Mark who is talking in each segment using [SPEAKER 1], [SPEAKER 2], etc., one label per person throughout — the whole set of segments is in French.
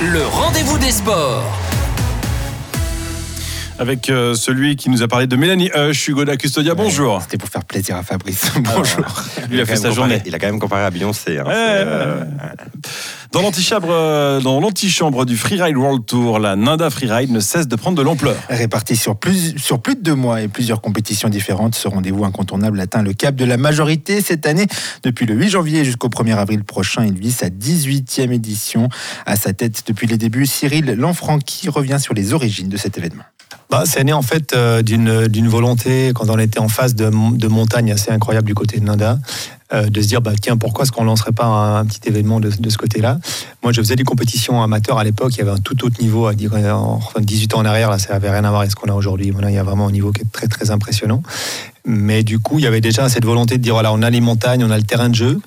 [SPEAKER 1] Le rendez-vous des sports.
[SPEAKER 2] Avec euh, celui qui nous a parlé de Mélanie Hush, Hugo da Custodia, bonjour.
[SPEAKER 3] C'était pour faire plaisir à Fabrice. Bonjour.
[SPEAKER 2] Lui a fait sa journée.
[SPEAKER 4] Il a quand même comparé à Beyoncé. hein.
[SPEAKER 2] Ouais,
[SPEAKER 4] euh,
[SPEAKER 2] ouais. Dans l'antichambre, euh, dans l'antichambre du Freeride World Tour, la Ninda Freeride ne cesse de prendre de l'ampleur.
[SPEAKER 3] Réparti sur plus, sur plus de deux mois et plusieurs compétitions différentes, ce rendez-vous incontournable atteint le cap de la majorité cette année. Depuis le 8 janvier jusqu'au 1er avril prochain, il vit sa 18e édition. À sa tête depuis les débuts, Cyril Lanfranchi revient sur les origines de cet événement.
[SPEAKER 5] Bah, c'est né en fait euh, d'une volonté quand on était en phase de, de montagne assez incroyable du côté de Nanda, euh, de se dire bah tiens pourquoi est-ce qu'on lancerait pas un, petit événement de, de ce côté-là? Moi je faisais des compétitions amateurs à l'époque, il y avait un tout autre niveau à dire en enfin, 18 ans en arrière là ça avait rien à voir avec ce qu'on a aujourd'hui. Il y a vraiment un niveau qui est très très impressionnant. Mais du coup il y avait déjà cette volonté de dire voilà on a les montagnes, on a le terrain de jeu.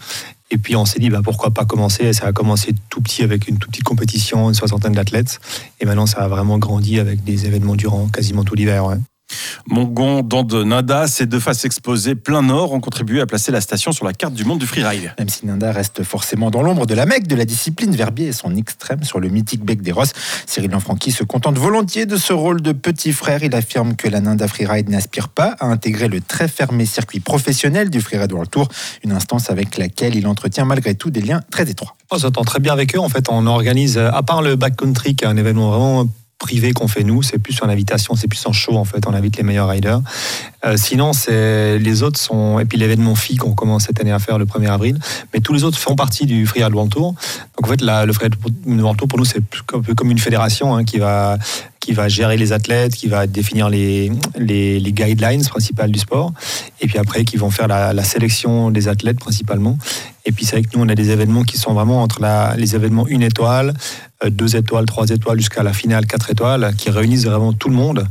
[SPEAKER 5] Et puis on s'est dit bah, pourquoi pas commencer? Ça a commencé tout petit avec une toute petite compétition, une soixantaine d'athlètes. Et maintenant ça a vraiment grandi avec des événements durant quasiment tout l'hiver.
[SPEAKER 2] Mongon, dans de Nada, ces deux faces exposées plein nord ont contribué à placer la station sur la carte du monde du freeride.
[SPEAKER 3] Même si Nanda reste forcément dans l'ombre de la mecque de la discipline, Verbier est son extrême sur le mythique bec des Rosses. Cyril Lanfranchi se contente volontiers de ce rôle de petit frère. Il affirme que la Nanda Freeride n'aspire pas à intégrer le très fermé circuit professionnel du Freeride World Tour, une instance avec laquelle il entretient malgré tout des liens très étroits.
[SPEAKER 5] On s'entend très bien avec eux. En fait, on organise, à part le backcountry, qui est un événement vraiment privé qu'on fait nous, c'est plus en invitation, c'est plus en show en fait, on invite les meilleurs riders. Euh, sinon, c'est les autres sont et puis l'événement FI qu'on commence cette année à faire le 1er avril, mais tous les autres font partie du Freeride World Tour. Donc en fait, le Freeride World Tour pour nous c'est un peu comme une fédération hein, qui va qui va gérer les athlètes, qui va définir les, les guidelines principales du sport, et puis après qui vont faire la, sélection des athlètes principalement. Et puis c'est vrai que nous, on a des événements qui sont vraiment entre les événements une étoile, euh, deux étoiles, trois étoiles, jusqu'à la finale quatre étoiles, qui réunissent vraiment tout le monde.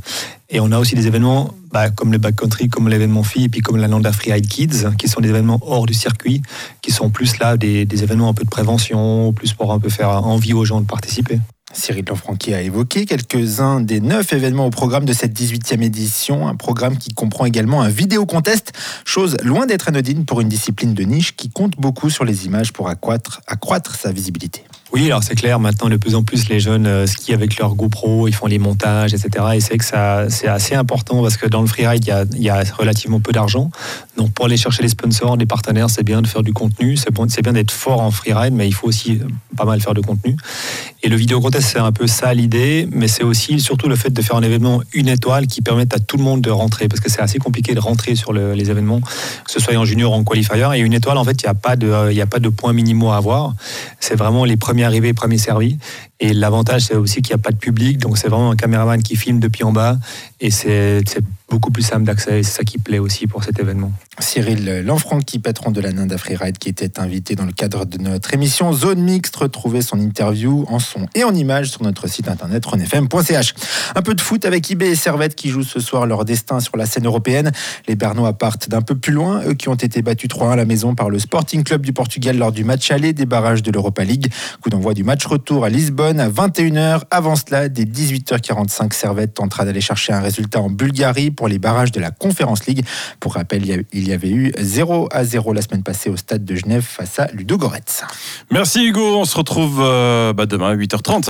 [SPEAKER 5] Et on a aussi des événements bah, comme le backcountry, comme l'événement FI, et puis comme la Landa Freeride Kids, qui sont des événements hors du circuit, qui sont plus là des, des événements un peu de prévention, plus pour un peu faire envie aux gens de participer.
[SPEAKER 3] Cyril Lanfranchi a évoqué quelques-uns des neuf événements au programme de cette 18e édition, un programme qui comprend également un vidéo contest, chose loin d'être anodine pour une discipline de niche qui compte beaucoup sur les images pour accroître, sa visibilité.
[SPEAKER 5] Oui, alors c'est clair, maintenant de plus en plus les jeunes euh, skient avec leur GoPro, ils font les montages, etc. Et c'est que c'est assez important parce que dans le freeride, il y a relativement peu d'argent. Donc pour aller chercher les sponsors, les partenaires, c'est bien de faire du contenu, c'est bien d'être fort en freeride, mais il faut aussi euh, pas mal faire de contenu. Et le vidéo contest, c'est un peu ça l'idée, mais c'est aussi surtout le fait de faire un événement une étoile qui permette à tout le monde de rentrer, parce que c'est assez compliqué de rentrer sur le- les événements, que ce soit en junior ou en qualifier. Et une étoile, en fait, il n'y a pas de, euh, a de points minimaux à avoir. C'est vraiment les premiers arrivés, premiers servis. Et l'avantage, c'est aussi qu'il n'y a pas de public, donc c'est vraiment un caméraman qui filme depuis en bas, et c'est beaucoup plus simple d'accès. C'est ça qui plaît aussi pour cet événement.
[SPEAKER 3] Cyril Lanfranchi, patron de la Ninda Freeride, qui était invité dans le cadre de notre émission Zone Mixte. Retrouvez son interview en son et en images sur notre site internet renfm.ch. Un peu de foot avec IB et Servette qui jouent ce soir leur destin sur la scène européenne. Les Bernois partent d'un peu plus loin, eux qui ont été battus 3-1 à la maison par le Sporting Club du Portugal lors du match aller des barrages de l'Europa League. Coup d'envoi du match retour à Lisbonne à 21h. Avant cela, dès 18h45, Servette tentera d'aller chercher un résultat en Bulgarie pour les barrages de la Conference League. Pour rappel, il y a- il y avait eu 0 à 0 la semaine passée au stade de Genève face à Ludo Goretz.
[SPEAKER 2] Merci Hugo, on se retrouve euh, bah, demain à 8h30.